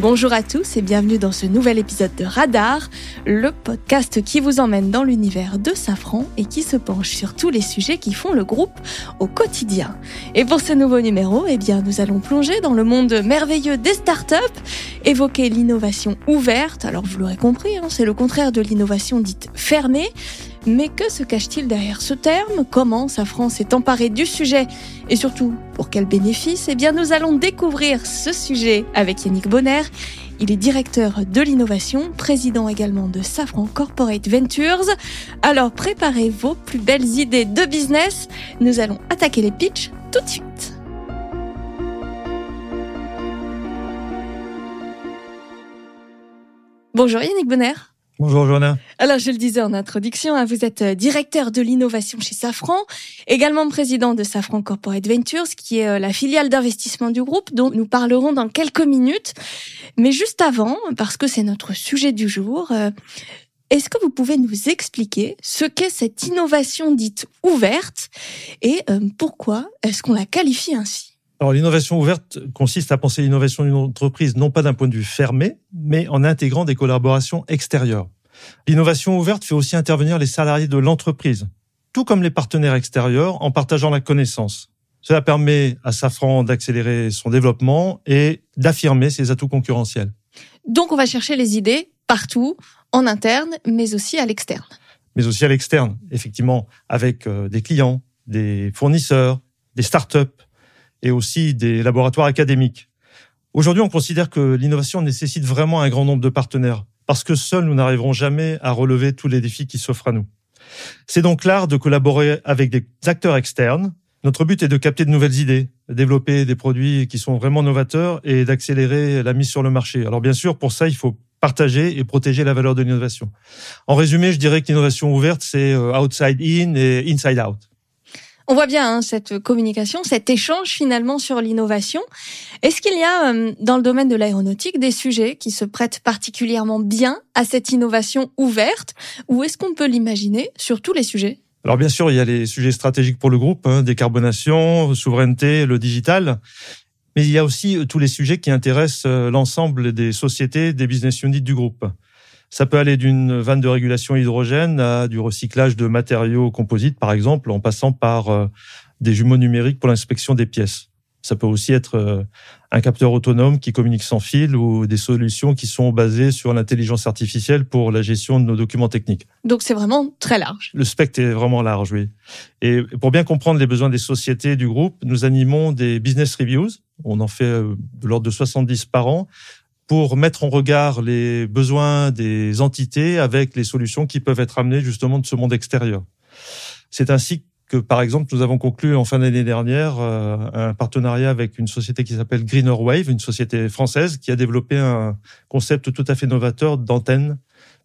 Bonjour à tous et bienvenue dans ce nouvel épisode de Radar, le podcast qui vous emmène dans l'univers de Safran et qui se penche sur tous les sujets qui font le groupe au quotidien. Et pour ce nouveau numéro, eh nous allons plonger dans le monde merveilleux des startups, évoquer l'innovation ouverte. Alors, vous l'aurez compris, hein, c'est le contraire de l'innovation dite fermée. Mais que se cache-t-il derrière ce terme? Comment Safran s'est emparé du sujet? Et surtout, pour quel bénéfice? Eh bien, nous allons découvrir ce sujet avec Yannick Bonner. Il est directeur de l'innovation, président également de Safran Corporate Ventures. Alors, préparez vos plus belles idées de business. Nous allons attaquer les pitchs tout de suite. Bonjour Yannick Bonner. Bonjour Joanna. Alors je le disais en introduction, hein, vous êtes euh, directeur de l'innovation chez Safran, également président de Safran Corporate Ventures, qui est euh, la filiale d'investissement du groupe, dont nous parlerons dans quelques minutes. Mais juste avant, parce que c'est notre sujet du jour, euh, est-ce que vous pouvez nous expliquer ce qu'est cette innovation dite ouverte et pourquoi est-ce qu'on la qualifie ainsi? Alors l'innovation ouverte consiste à penser l'innovation d'une entreprise non pas d'un point de vue fermé, mais en intégrant des collaborations extérieures. L'innovation ouverte fait aussi intervenir les salariés de l'entreprise, tout comme les partenaires extérieurs, en partageant la connaissance. Cela permet à Safran d'accélérer son développement et d'affirmer ses atouts concurrentiels. Donc on va chercher les idées partout, en interne, mais aussi à l'externe. Mais aussi à l'externe, effectivement, avec euh, des clients, des fournisseurs, des startups, et aussi des laboratoires académiques. Aujourd'hui, on considère que l'innovation nécessite vraiment un grand nombre de partenaires, parce que seuls nous n'arriverons jamais à relever tous les défis qui s'offrent à nous. C'est donc l'art de collaborer avec des acteurs externes. Notre but est de capter de nouvelles idées, développer des produits qui sont vraiment novateurs et d'accélérer la mise sur le marché. Alors bien sûr, pour ça, il faut partager et protéger la valeur de l'innovation. En résumé, je dirais que l'innovation ouverte, c'est euh, outside in et inside out. On voit bien hein, cette communication, cet échange finalement sur l'innovation. Est-ce qu'il y a euh, dans le domaine de l'aéronautique des sujets qui se prêtent particulièrement bien à cette innovation ouverte? Ou est-ce qu'on peut l'imaginer sur tous les sujets? Alors bien sûr, il y a les sujets stratégiques pour le groupe, hein, décarbonation, souveraineté, le digital, mais il y a aussi euh, tous les sujets qui intéressent euh, l'ensemble des sociétés, des business units du groupe. Ça peut aller d'une vanne de régulation hydrogène à du recyclage de matériaux composites, par exemple, en passant par euh, des jumeaux numériques pour l'inspection des pièces. Ça peut aussi être euh, un capteur autonome qui communique sans fil ou des solutions qui sont basées sur l'intelligence artificielle pour la gestion de nos documents techniques. Donc c'est vraiment très large. Le spectre est vraiment large, oui. Et pour bien comprendre les besoins des sociétés du groupe, nous animons des business reviews. On en fait euh, de l'ordre de 70 par an pour mettre en regard les besoins des entités avec les solutions qui peuvent être amenées justement de ce monde extérieur. C'est ainsi que, par exemple, nous avons conclu en fin d'année dernière euh, un partenariat avec une société qui s'appelle Greener Wave, une société française qui a développé un concept tout à fait novateur d'antenne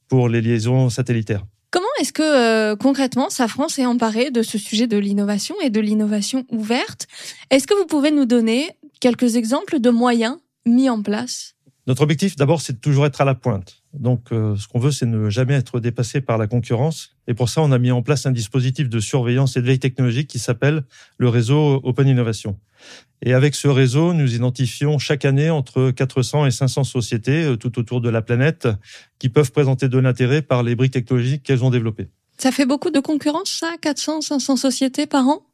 pour les liaisons satellitaires. Comment est-ce que euh, concrètement Safran s'est emparé de ce sujet de l'innovation et de l'innovation ouverte? Est-ce que vous pouvez nous donner quelques exemples de moyens mis en place? Notre objectif, d'abord, c'est de toujours être à la pointe. Donc, euh, ce qu'on veut, c'est ne jamais être dépassé par la concurrence. Et pour ça, on a mis en place un dispositif de surveillance et de veille technologique qui s'appelle le réseau Open Innovation. Et avec ce réseau, nous identifions chaque année entre 400 et 500 sociétés euh, tout autour de la planète qui peuvent présenter de l'intérêt par les briques technologiques qu'elles ont développées. Ça fait beaucoup de concurrence, ça? 400, 500 sociétés par an?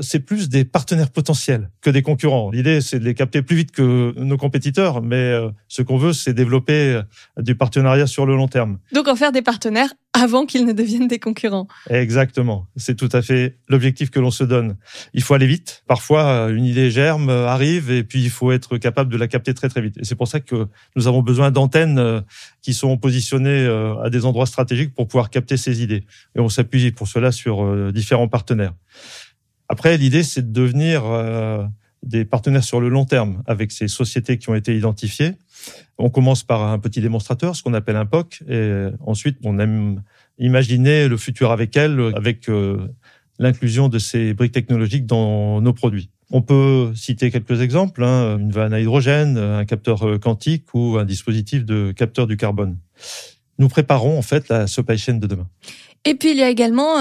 C'est plus des partenaires potentiels que des concurrents. L'idée, c'est de les capter plus vite que nos compétiteurs, mais euh, ce qu'on veut, c'est développer euh, du partenariat sur le long terme. Donc en faire des partenaires avant qu'ils ne deviennent des concurrents. Exactement. C'est tout à fait l'objectif que l'on se donne. Il faut aller vite. Parfois, euh, une idée germe, arrive, et puis il faut être capable de la capter très très vite. Et c'est pour ça que nous avons besoin d'antennes qui sont positionnées à des endroits stratégiques pour pouvoir capter ces idées. Et on s'appuie pour cela sur différents partenaires. Après, l'idée, c'est de devenir euh, des partenaires sur le long terme avec ces sociétés qui ont été identifiées. On commence par un petit démonstrateur, ce qu'on appelle un POC, et ensuite on aime imaginer le futur avec elles, avec euh, l'inclusion de ces briques technologiques dans nos produits. On peut citer quelques exemples, hein, une vanne à hydrogène, un capteur euh, quantique ou un dispositif de capteur du carbone. Nous préparons en fait la supply chain de demain. Et puis il y a également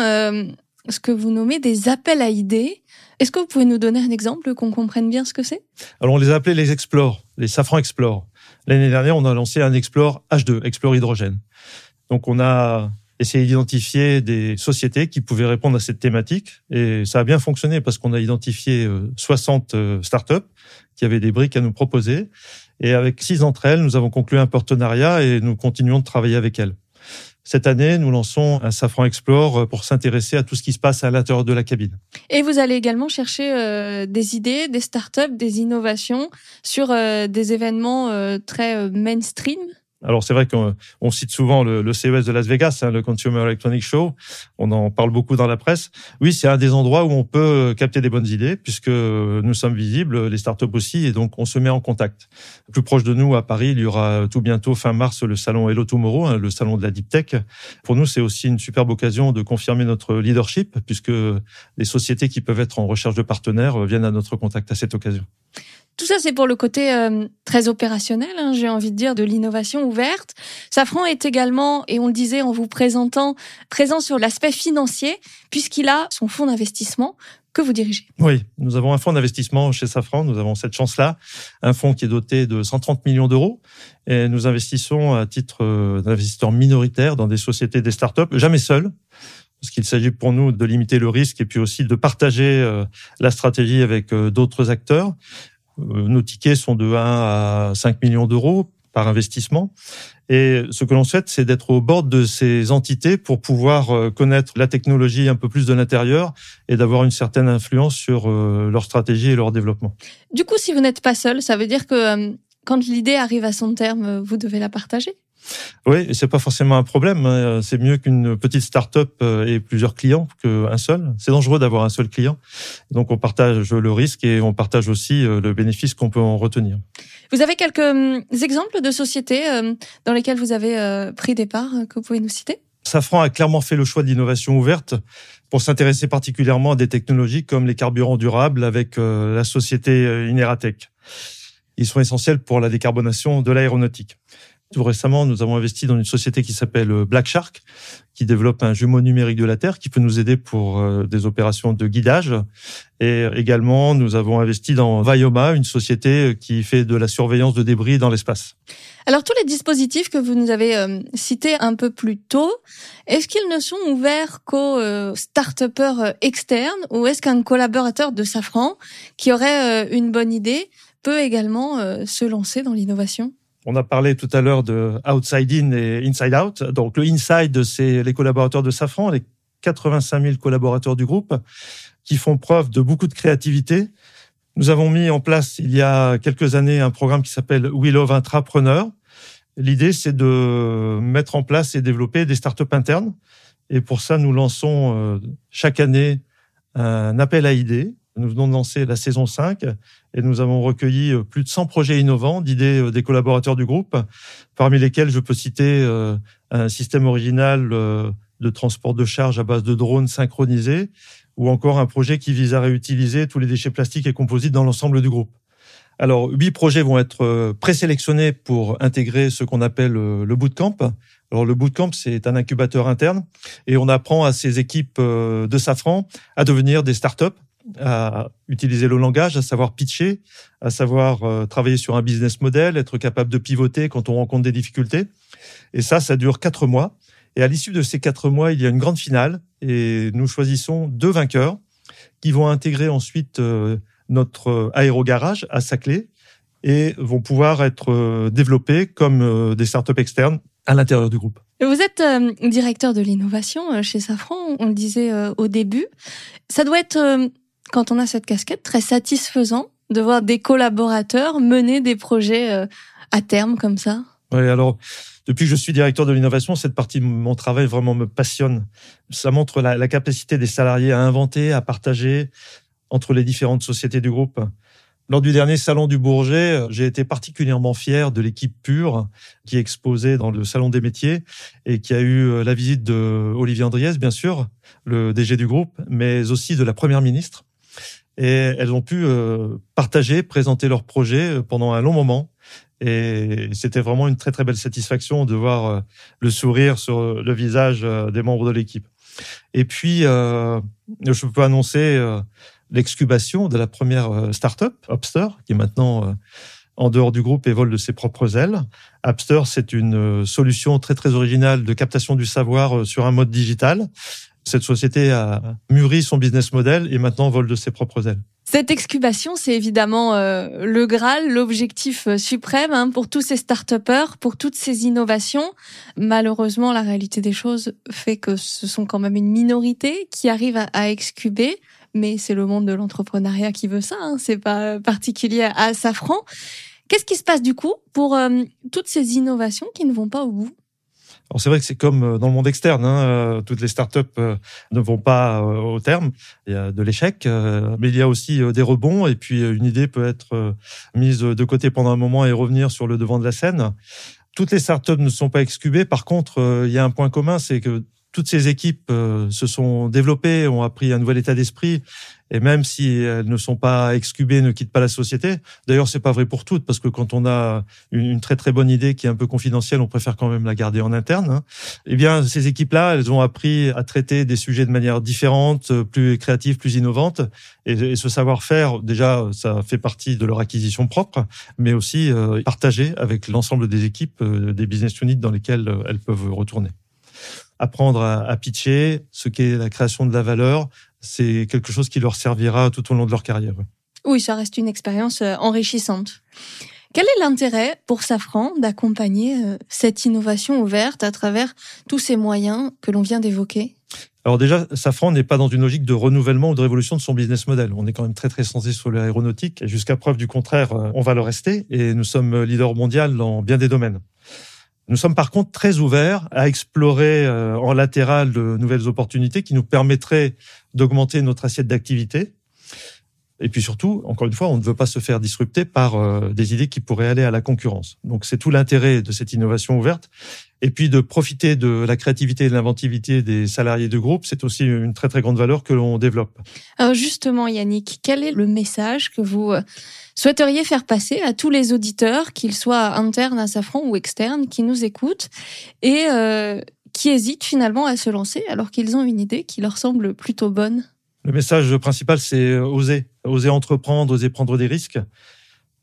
ce que vous nommez des appels à idées. Est-ce que vous pouvez nous donner un exemple qu'on comprenne bien ce que c'est? Alors on les a appelés les Explore, les Safran Explore. L'année dernière, on a lancé un Explore H2, Explore Hydrogène. Donc, on a essayé d'identifier des sociétés qui pouvaient répondre à cette thématique. Et ça a bien fonctionné parce qu'on a identifié 60 startups qui avaient des briques à nous proposer. Et avec six d'entre elles, nous avons conclu un partenariat et nous continuons de travailler avec elles. Cette année, nous lançons un Safran Explore pour s'intéresser à tout ce qui se passe à l'intérieur de la cabine. Et vous allez également chercher euh, des idées, des startups, des innovations sur euh, des événements euh, très mainstream alors c'est vrai qu'on cite souvent le, CES de Las Vegas, hein, le Consumer Electronics Show. On en parle beaucoup dans la presse. Oui, c'est un des endroits où on peut capter des bonnes idées puisque nous sommes visibles, les startups aussi, et donc on se met en contact. Plus proche de nous, à Paris, il y aura tout bientôt fin mars le salon Hello Tomorrow, hein, le salon de la deep tech. Pour nous, c'est aussi une superbe occasion de confirmer notre leadership puisque les sociétés qui peuvent être en recherche de partenaires viennent à notre contact à cette occasion. Tout ça, c'est pour le côté euh, très opérationnel, hein, j'ai envie de dire, de l'innovation ouverte. Safran est également, et on le disait en vous présentant, présent sur l'aspect financier, puisqu'il a son fonds d'investissement que vous dirigez. Oui, nous avons un fonds d'investissement chez Safran, nous avons cette chance-là, un fonds qui est doté de 130 millions d'euros, et nous investissons à titre euh, d'investisseur minoritaire dans des sociétés, des startups, jamais seuls, parce qu'il s'agit pour nous de limiter le risque et puis aussi de partager euh, la stratégie avec d'autres acteurs. Euh, nos tickets sont de 1 à 5 millions d'euros par investissement. Et ce que l'on souhaite, c'est d'être au bord de ces entités pour pouvoir euh, connaître la technologie un peu plus de l'intérieur et d'avoir une certaine influence sur euh, leur stratégie et leur développement. Du coup, si vous n'êtes pas seul, ça veut dire que quand l'idée arrive à son terme, vous devez la partager? Oui, c'est pas forcément un problème. Hein. C'est mieux qu'une petite start-up euh, ait plusieurs clients qu'un seul. C'est dangereux d'avoir un seul client. Donc, on partage le risque et on partage aussi euh, le bénéfice qu'on peut en retenir. Vous avez quelques hum, exemples de sociétés euh, dans lesquelles vous avez pris des parts que vous pouvez nous citer? Safran a clairement fait le choix de l'innovation ouverte pour s'intéresser particulièrement à des technologies comme les carburants durables avec la société Ineratech. Ils sont essentiels pour la décarbonation de l'aéronautique. Tout récemment, nous avons investi dans une société qui s'appelle euh, Black Shark, qui développe un jumeau numérique de la Terre qui peut nous aider pour euh, des opérations de guidage. Et également, nous avons investi dans Vioma, une société euh, qui fait de la surveillance de débris dans l'espace. Alors tous les dispositifs que vous nous avez cités un peu plus tôt, est-ce qu'ils ne sont ouverts qu'aux start-upers externes ou est-ce qu'un collaborateur de Safran qui aurait une bonne idée peut également se lancer dans l'innovation? On a parlé tout à l'heure de outside in et inside out. Donc le inside, c'est les collaborateurs de Safran, les 85 000 collaborateurs du groupe qui font preuve de beaucoup de créativité. Nous avons mis en place il y a quelques années un programme qui s'appelle We Love Intrapreneur. L'idée, c'est de mettre en place et développer des startups internes. Et pour ça, nous lançons euh, chaque année un appel à idées nous venons de lancer la saison 5 et nous avons recueilli euh, plus de 100 projets innovants d'idées euh, des collaborateurs du groupe, parmi lesquels je peux citer euh, un système original de transport de charge à base de drones synchronisés ou encore un projet qui vise à réutiliser tous les déchets plastiques et composites dans l'ensemble du groupe. Alors, huit projets vont être présélectionnés pour intégrer ce qu'on appelle le bootcamp. Alors, le bootcamp, c'est un incubateur interne et on apprend à ces équipes de Safran à devenir des startups à utiliser le langage, à savoir pitcher, à savoir euh, travailler sur un business model, être capable de pivoter quand on rencontre des difficultés. Et ça, ça dure quatre mois. Et à l'issue de ces quatre mois, il y a une grande finale et nous choisissons deux vainqueurs qui vont intégrer ensuite euh, notre aérogarage à Saclay et vont pouvoir être euh, développés comme des startups externes à l'intérieur du groupe. Vous êtes directeur de l'innovation chez Safran, on le disait au début. Ça doit être quand on a cette casquette, très satisfaisant de voir des collaborateurs mener des projets euh, à terme comme ça. Oui, alors depuis que je suis directeur de l'innovation, cette partie de mon travail vraiment me passionne. Ça montre la, capacité des salariés à inventer, à partager entre les différentes sociétés du groupe. Lors du dernier salon du Bourget, j'ai été particulièrement fier de l'équipe pure qui exposait dans le salon des métiers et qui a eu euh, la visite de Olivier Andriès, bien sûr, le DG du groupe, mais aussi de la première ministre et elles ont pu euh, partager, présenter leurs projets euh, pendant un long moment. Et c'était vraiment une très très belle satisfaction de voir euh, le sourire sur le visage des membres de l'équipe. Et puis, je peux annoncer l'excubation de la première start-up, Hopster, qui est maintenant en dehors du groupe et vole de ses propres ailes. Appster, c'est une solution très très originale de captation du savoir sur un mode digital. Cette société a mûri son business model et maintenant vole de ses propres ailes. Cette excubation, c'est évidemment euh, le Graal, l'objectif euh, suprême hein, pour tous ces start pour toutes ces innovations. Malheureusement, la réalité des choses fait que ce sont quand même une minorité qui arrive à, excuber. Mais c'est le monde de l'entrepreneuriat qui veut ça. Hein, c'est pas particulier à Safran. Qu'est-ce qui se passe du coup pour euh, toutes ces innovations qui ne vont pas au bout? Alors c'est vrai que c'est comme euh, dans le monde externe, hein, euh, toutes les startups euh, ne vont pas au terme. Il y a de l'échec, mais il y a aussi des rebonds. Et puis une idée peut être mise de côté pendant un moment et revenir sur le devant de la scène. Toutes les startups ne sont pas excubées. Par contre, il y a un point commun, c'est que toutes ces équipes euh, se sont développées, ont appris un nouvel état d'esprit, et même si elles ne sont pas excubées, ne quittent pas la société. D'ailleurs, c'est pas vrai pour toutes, parce que quand on a une, très très bonne idée qui est un peu confidentielle, on préfère quand même la garder en interne. Hein. Eh bien, ces équipes-là, elles ont appris à traiter des sujets de manière différente, plus créative, plus innovante, et, ce savoir-faire, déjà, ça fait partie de leur acquisition propre, mais aussi euh, partagé avec l'ensemble des équipes euh, des business units dans lesquelles elles peuvent retourner apprendre à, pitcher, ce qu'est la création de la valeur, c'est quelque chose qui leur servira tout au long de leur carrière. Oui, ça reste une expérience euh, enrichissante. Quel est l'intérêt pour Safran d'accompagner euh, cette innovation ouverte à travers tous ces moyens que l'on vient d'évoquer? Alors déjà, Safran n'est pas dans une logique de renouvellement ou de révolution de son business model. On est quand même très très centré sur l'aéronautique et jusqu'à preuve du contraire, euh, on va le rester et nous sommes leader mondial dans bien des domaines. Nous sommes par contre très ouverts à explorer euh, en latéral de nouvelles opportunités qui nous permettraient d'augmenter notre assiette d'activité. Et puis surtout, encore une fois, on ne veut pas se faire disrupter par euh, des idées qui pourraient aller à la concurrence. Donc c'est tout l'intérêt de cette innovation ouverte. Et puis de profiter de la créativité et de l'inventivité des salariés du groupe, c'est aussi une très très grande valeur que l'on développe. Alors justement, Yannick, quel est le message que vous euh, souhaiteriez faire passer à tous les auditeurs, qu'ils soient internes à Safran ou externes, qui nous écoutent et euh, qui hésitent finalement à se lancer alors qu'ils ont une idée qui leur semble plutôt bonne? Le message principal, c'est oser, oser entreprendre, oser prendre des risques.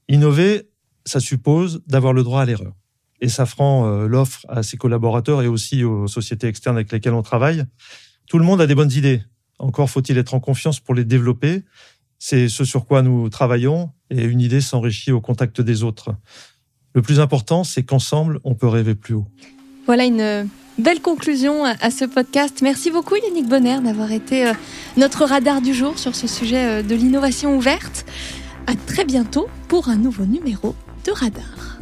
Innover, ça suppose d'avoir le droit à l'erreur. Et Safran euh, l'offre à ses collaborateurs et aussi aux sociétés externes avec lesquelles on travaille. Tout le monde a des bonnes idées. Encore faut-il être en confiance pour les développer. C'est ce sur quoi nous travaillons et une idée s'enrichit au contact des autres. Le plus important, c'est qu'ensemble, on peut rêver plus haut. Voilà une belle conclusion à ce podcast. Merci beaucoup Yannick Bonner d'avoir été euh, notre radar du jour sur ce sujet euh, de l'innovation ouverte. À très bientôt pour un nouveau numéro de Radar.